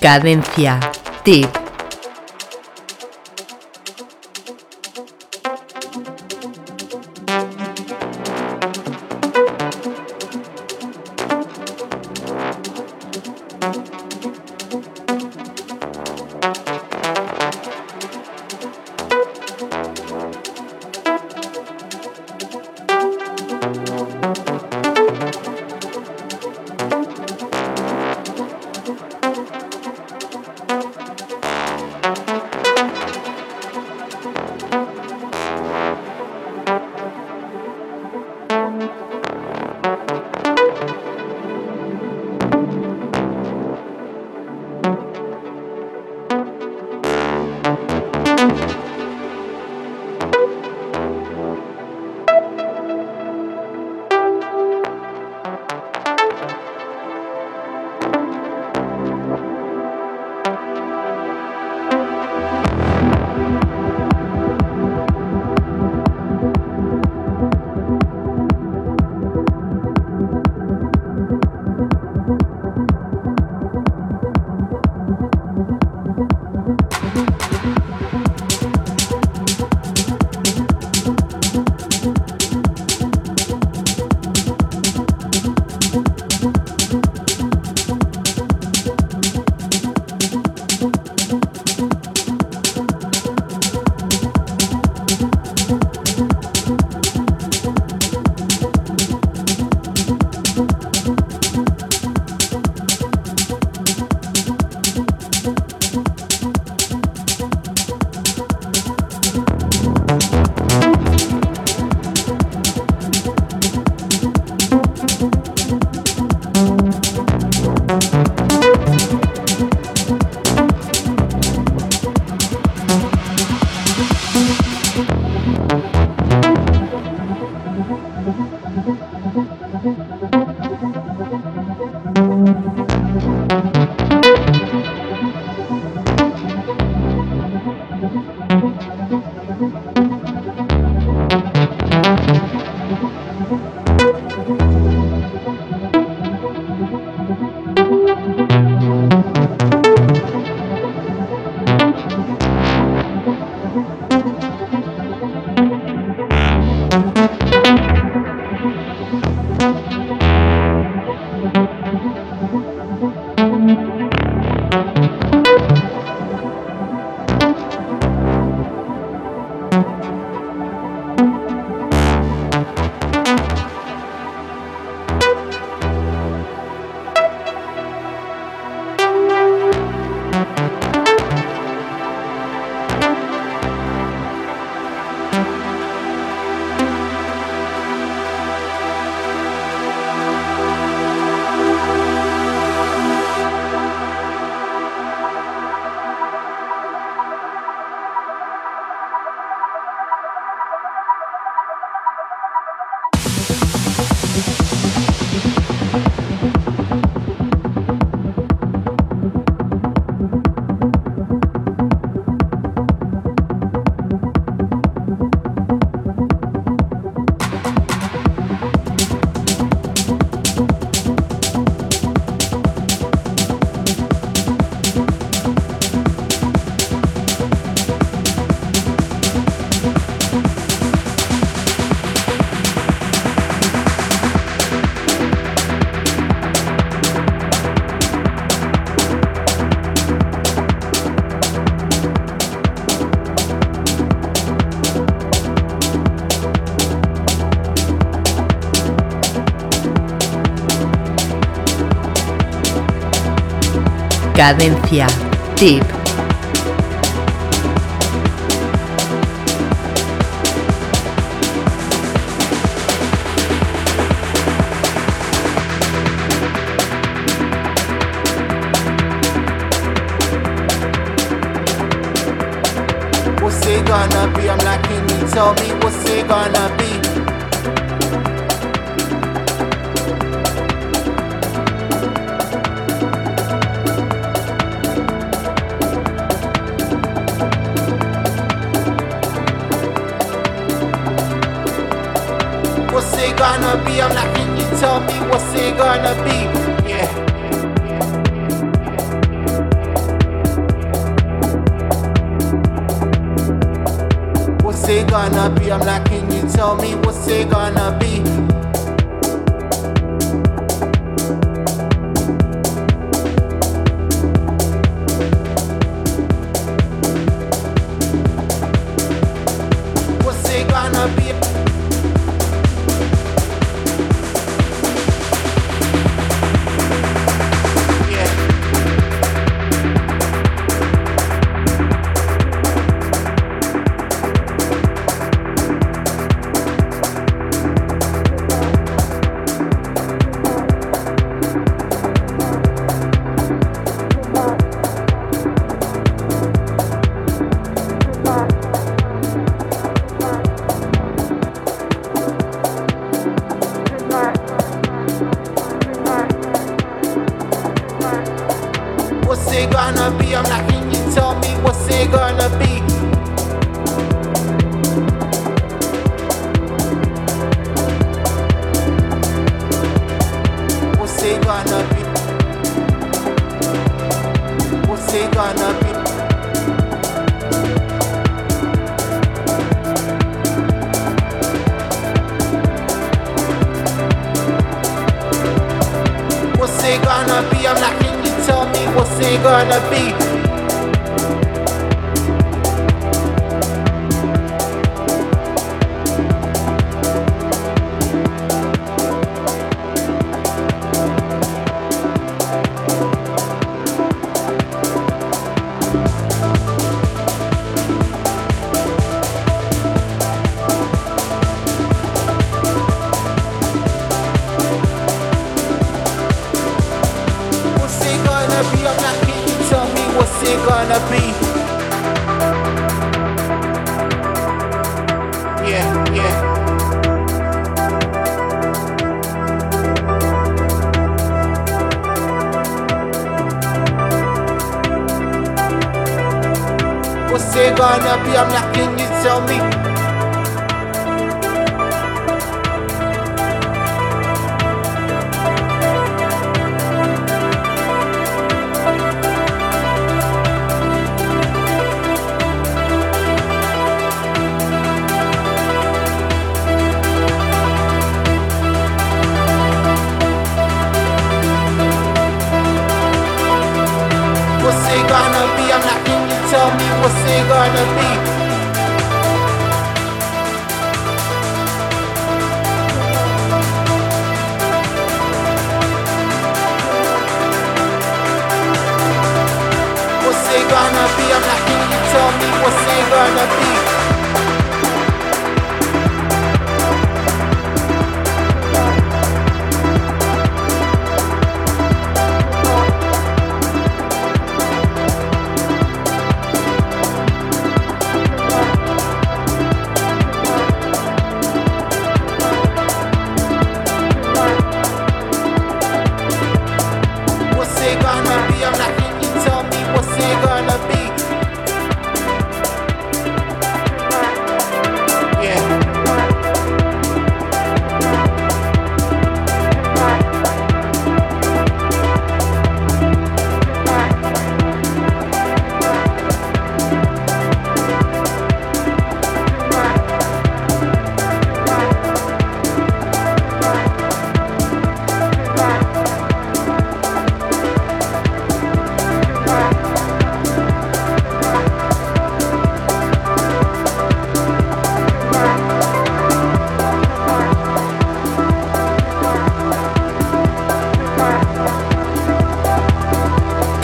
Cadencia. Tip. Cadencia. Tip. what's it gonna be? I'm like, can you tell me what's it gonna be? Yeah. What's it gonna be? I'm like, can you tell me what's it gonna be?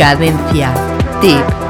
Cadencia. Tip.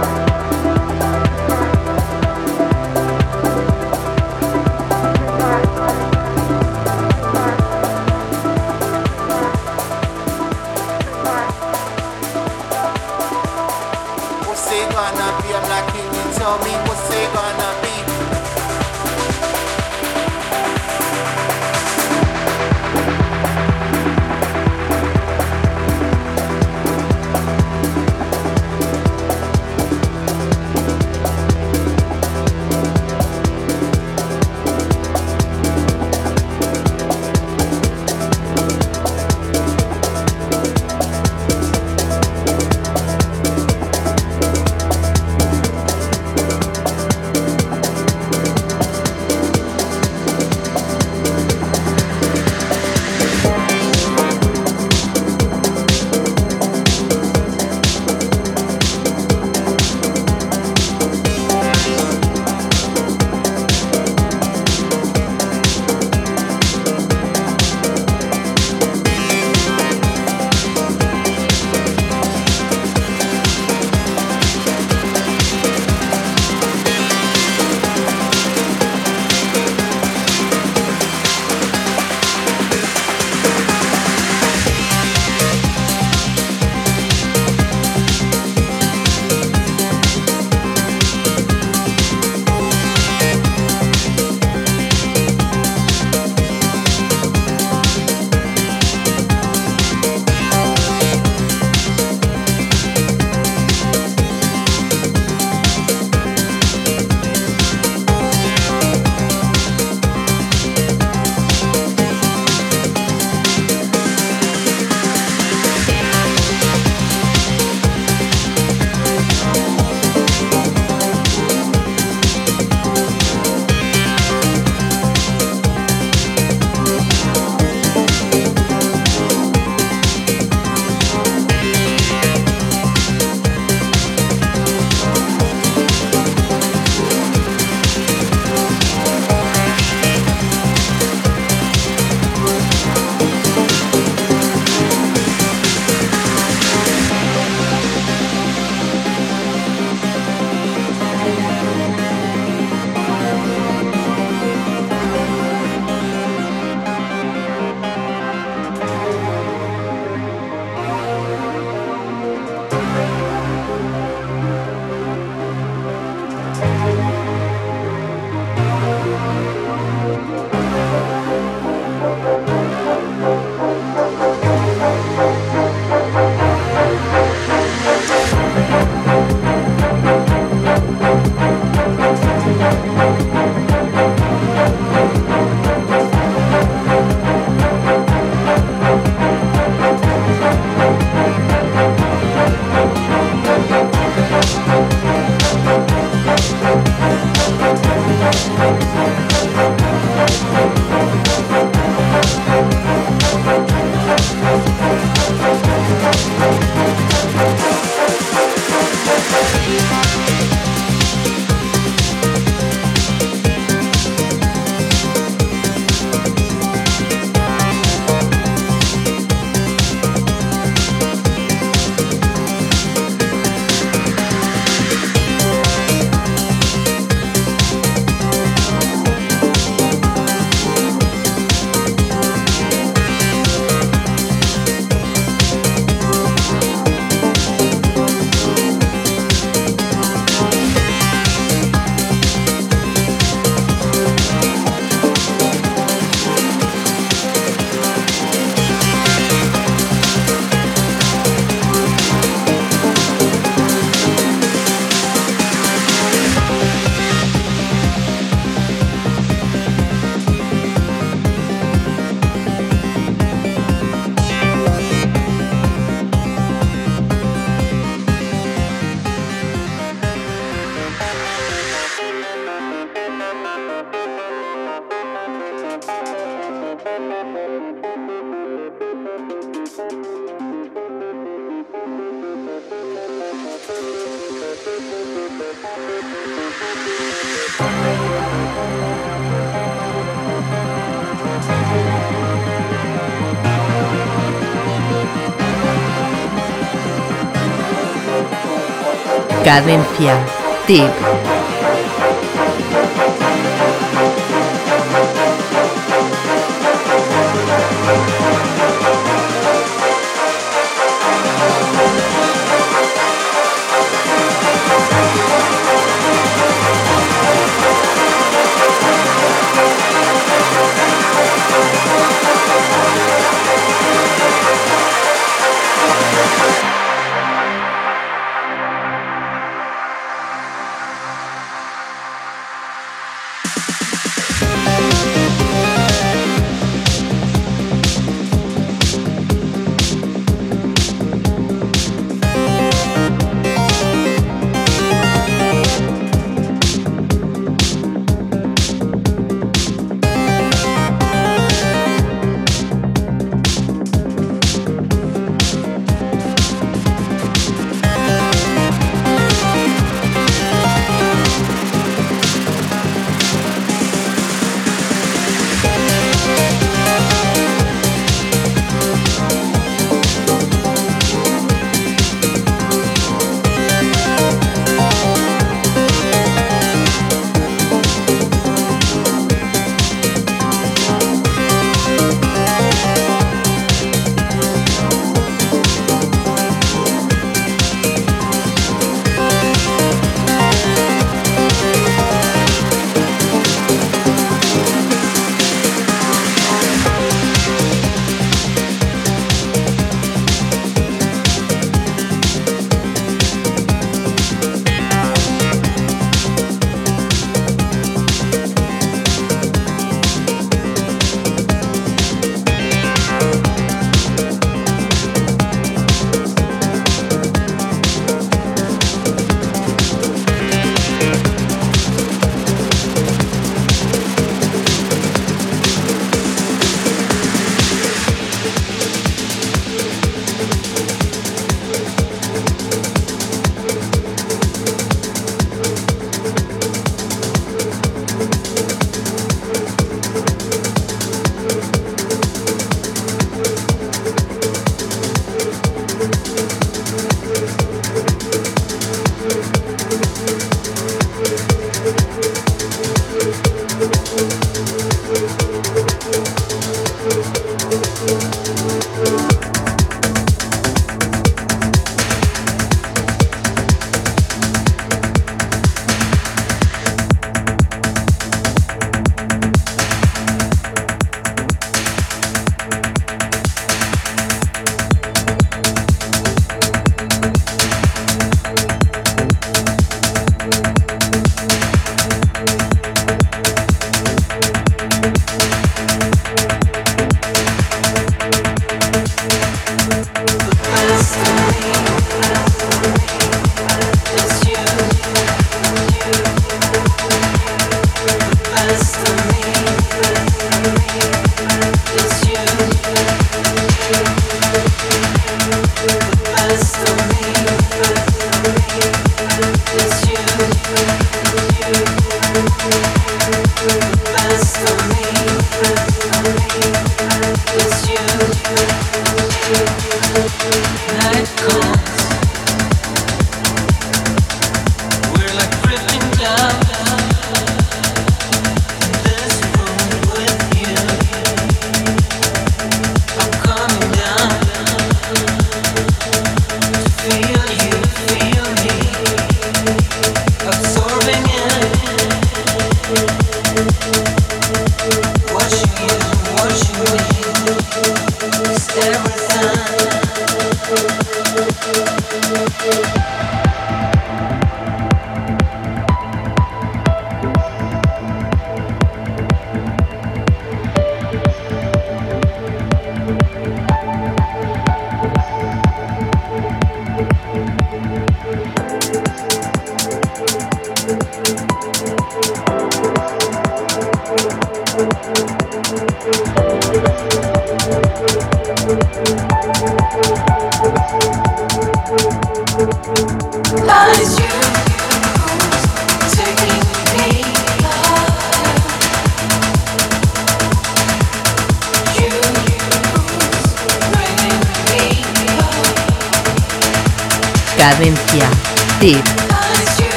Cadencia. Tip.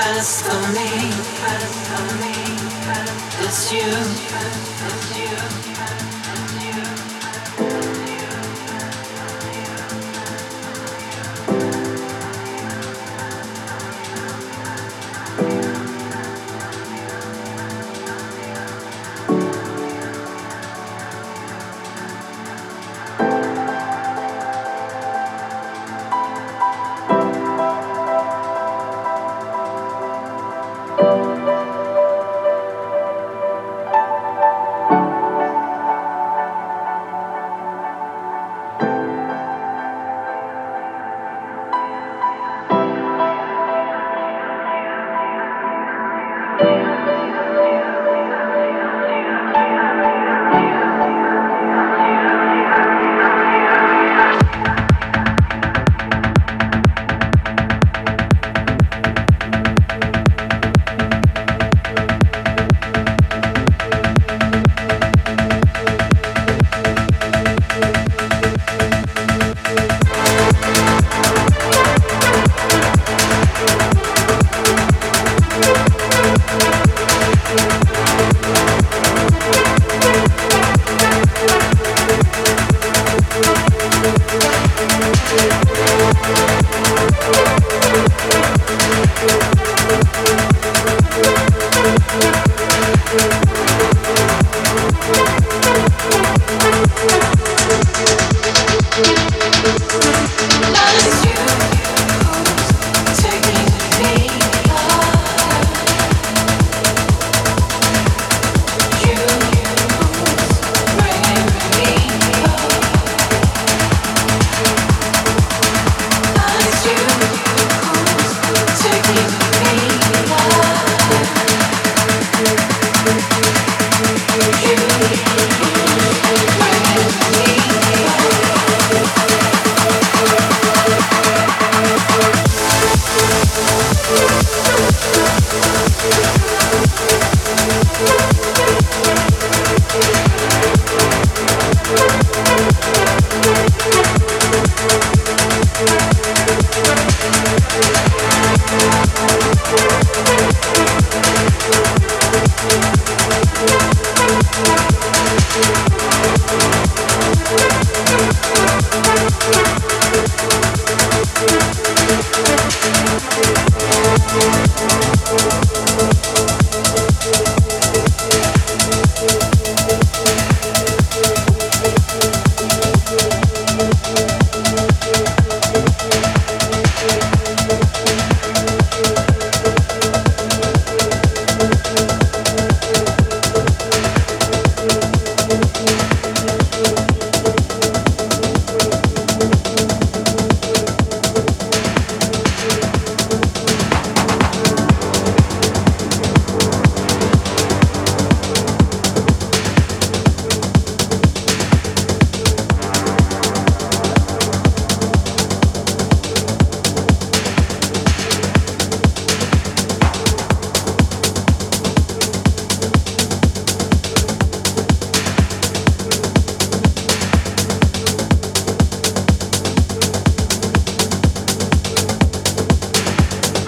destiny. It's you. It's you.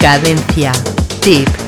Cadencia. Tip.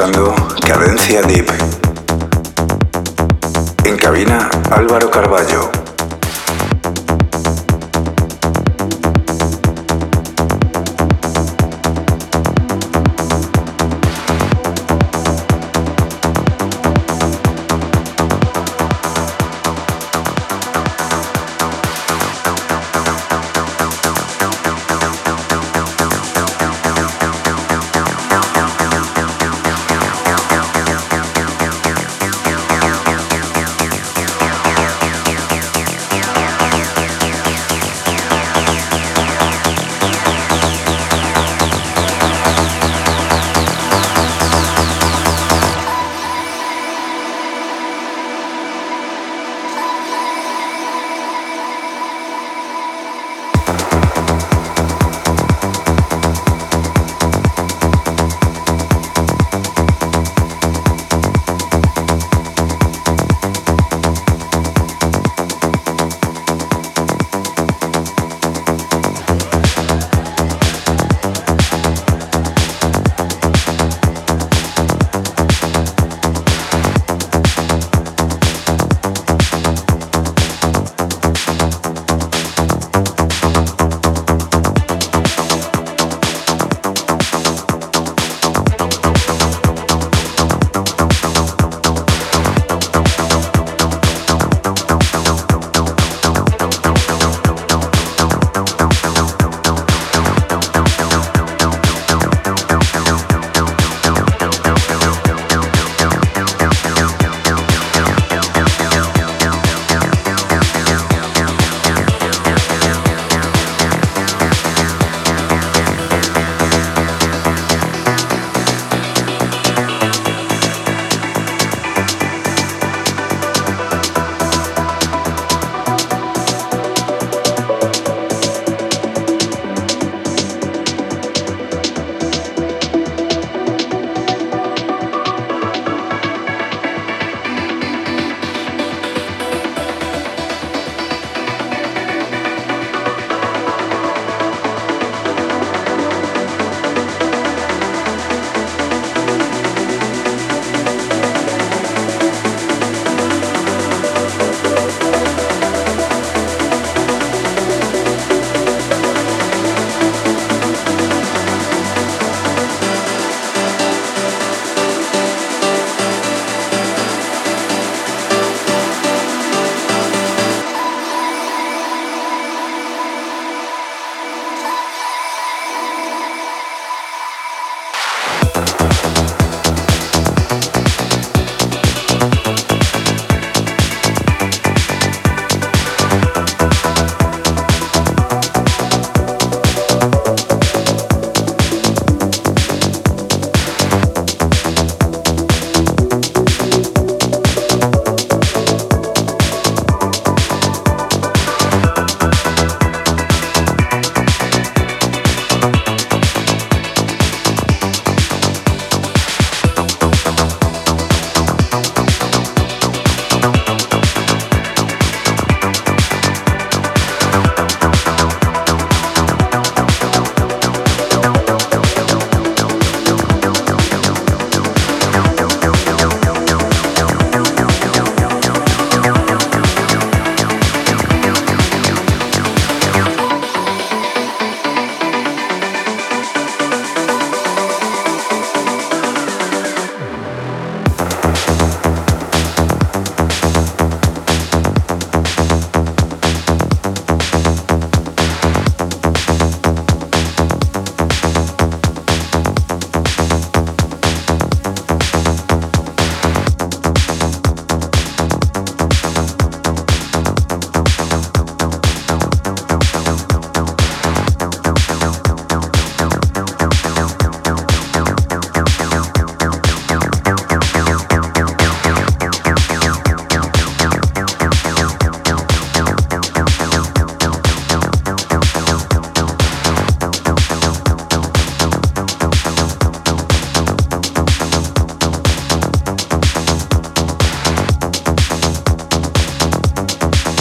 Escuchando Cadencia Deep. En cabina Álvaro Carballo.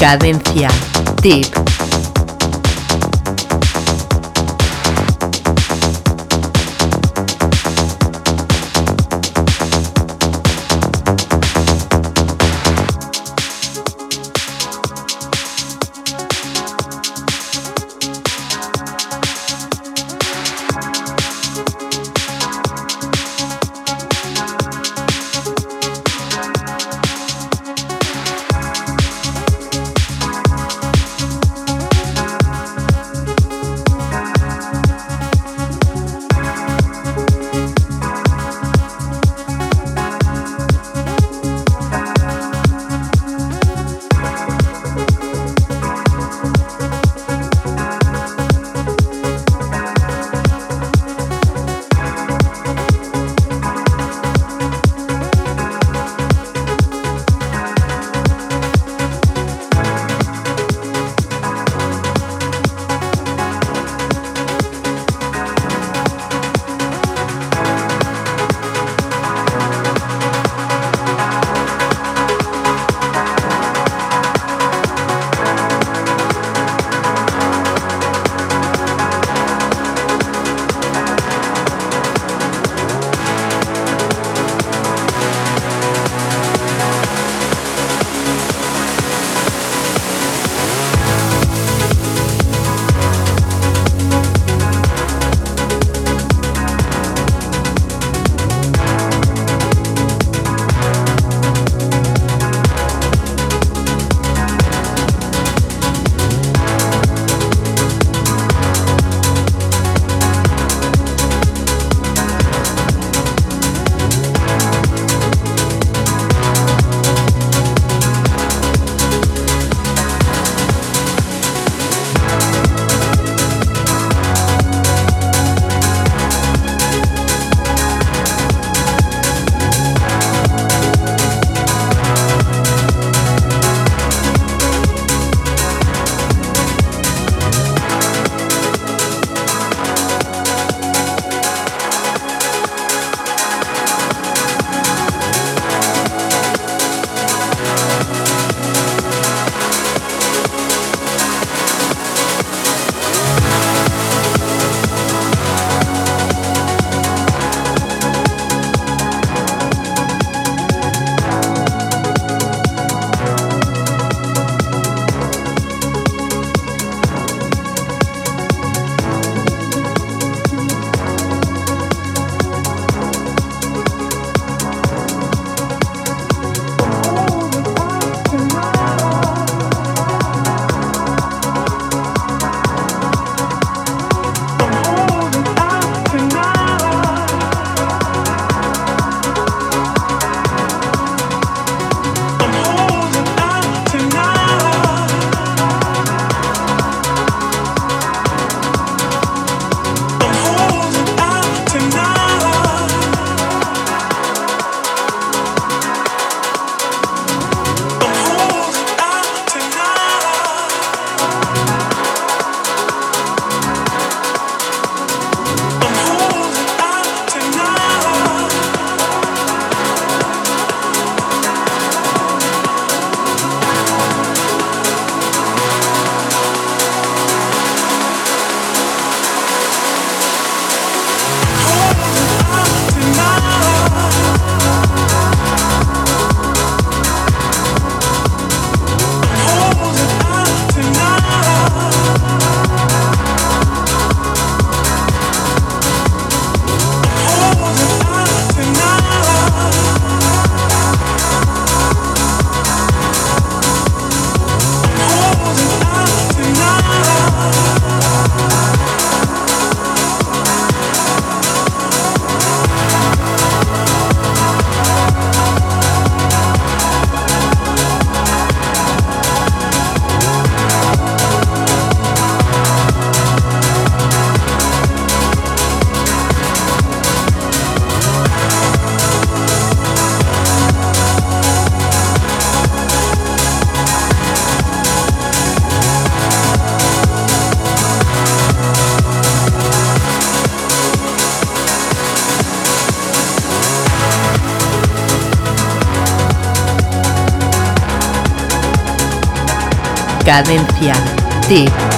Cadencia. Tip. Cadencia. Tip.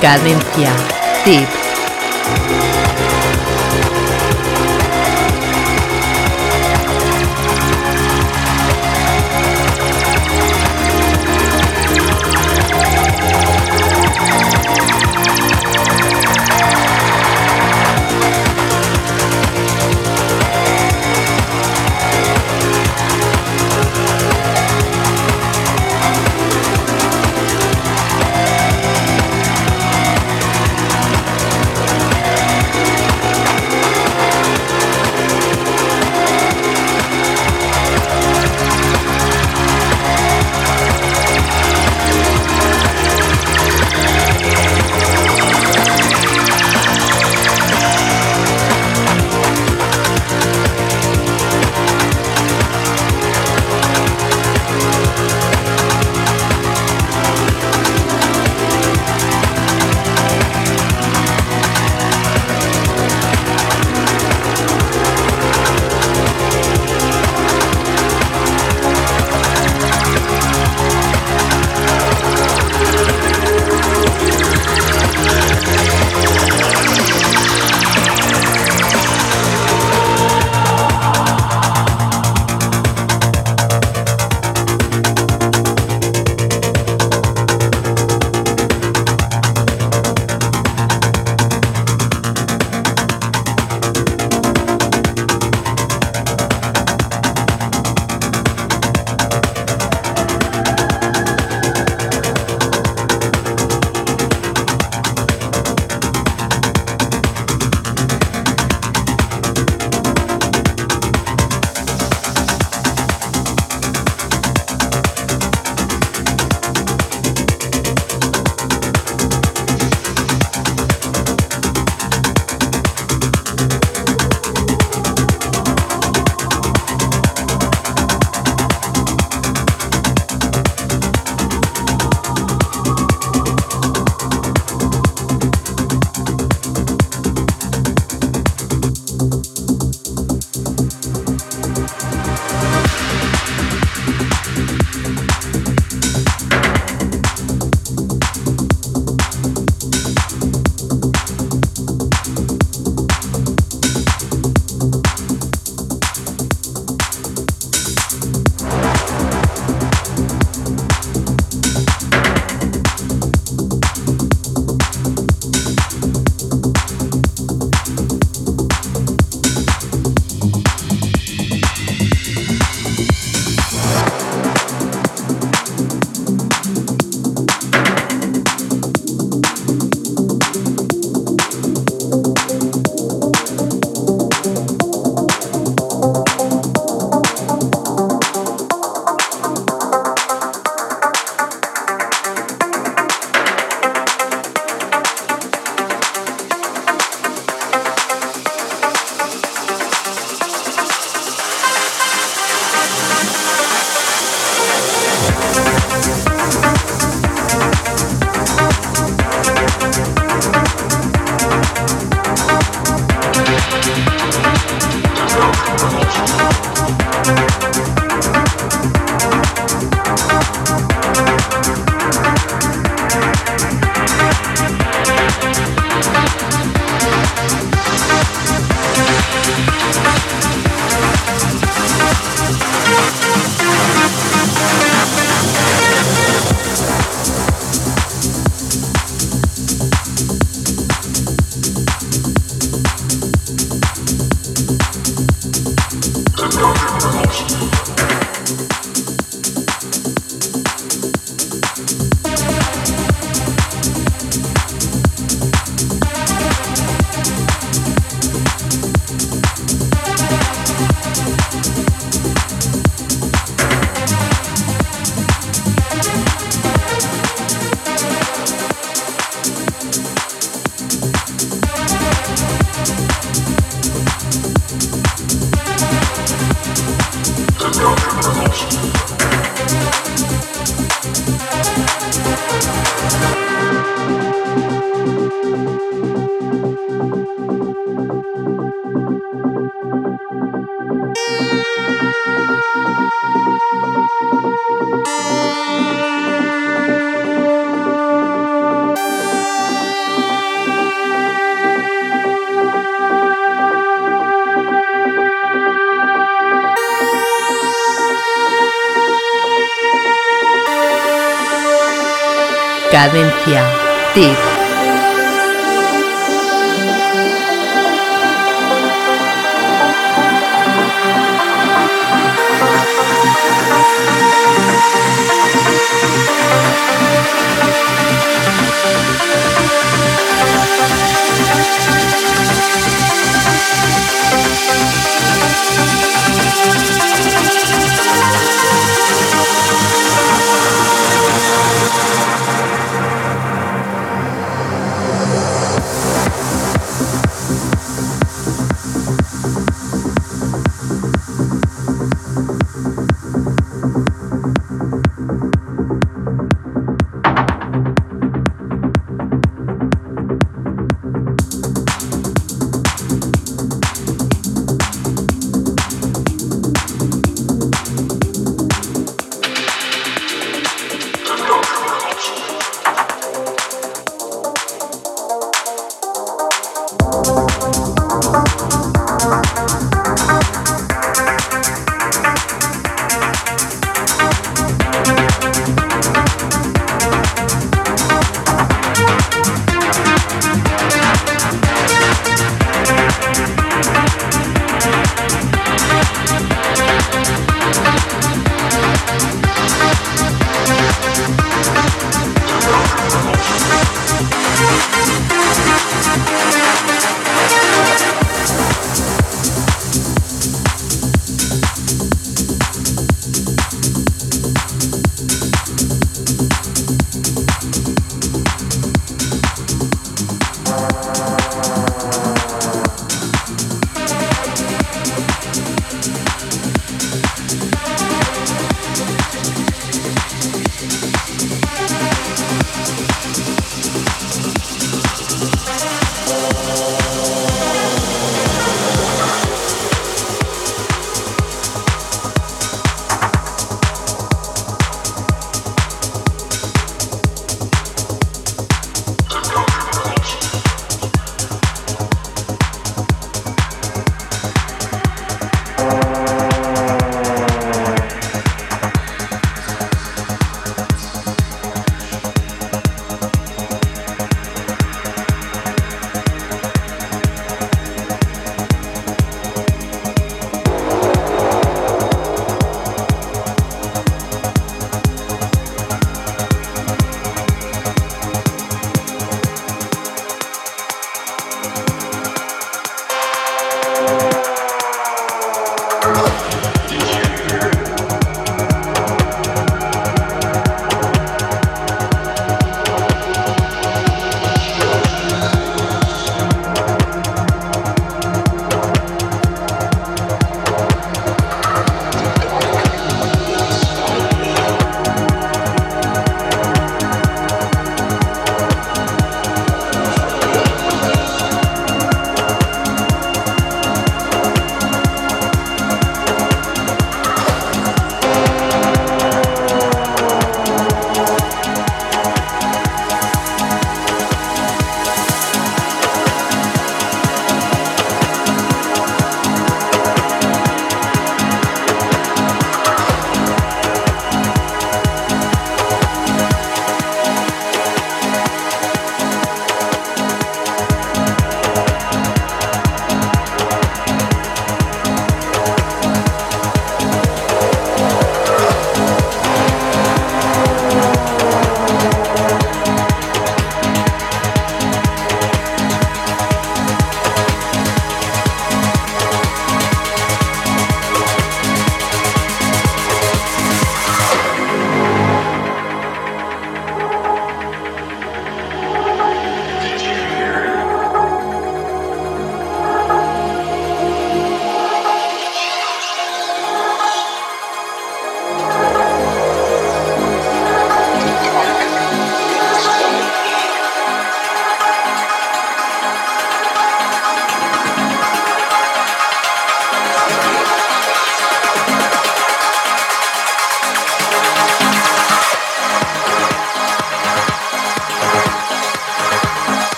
Cadencia. Cadencia. Tip.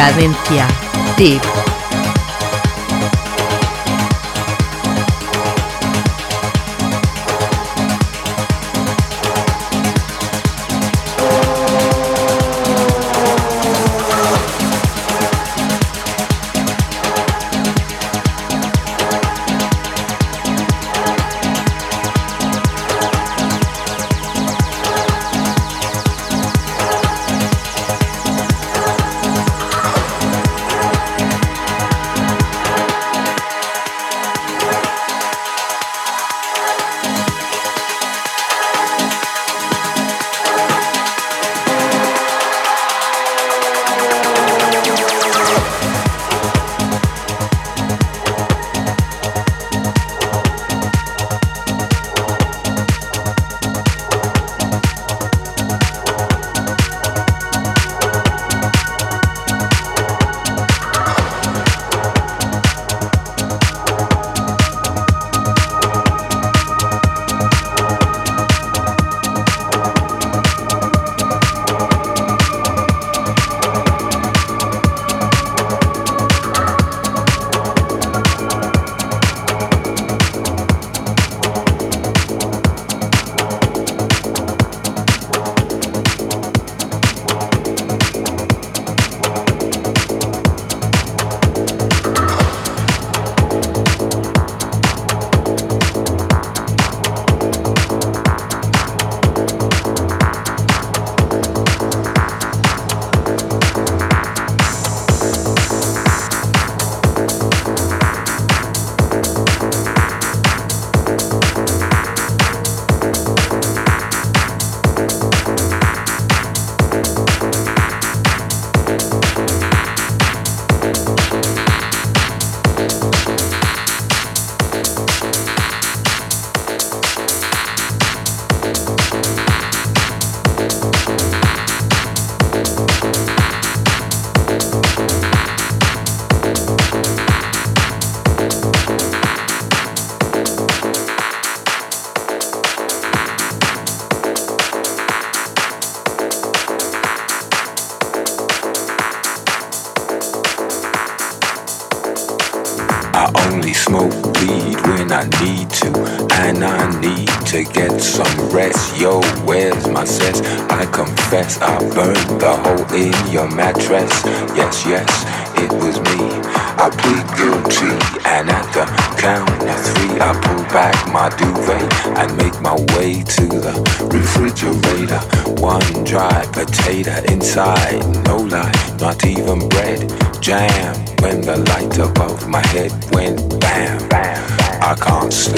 Cadencia. Tip.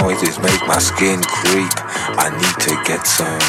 Noises make my skin creep. I need to get some.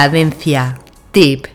Cadencia. Tip.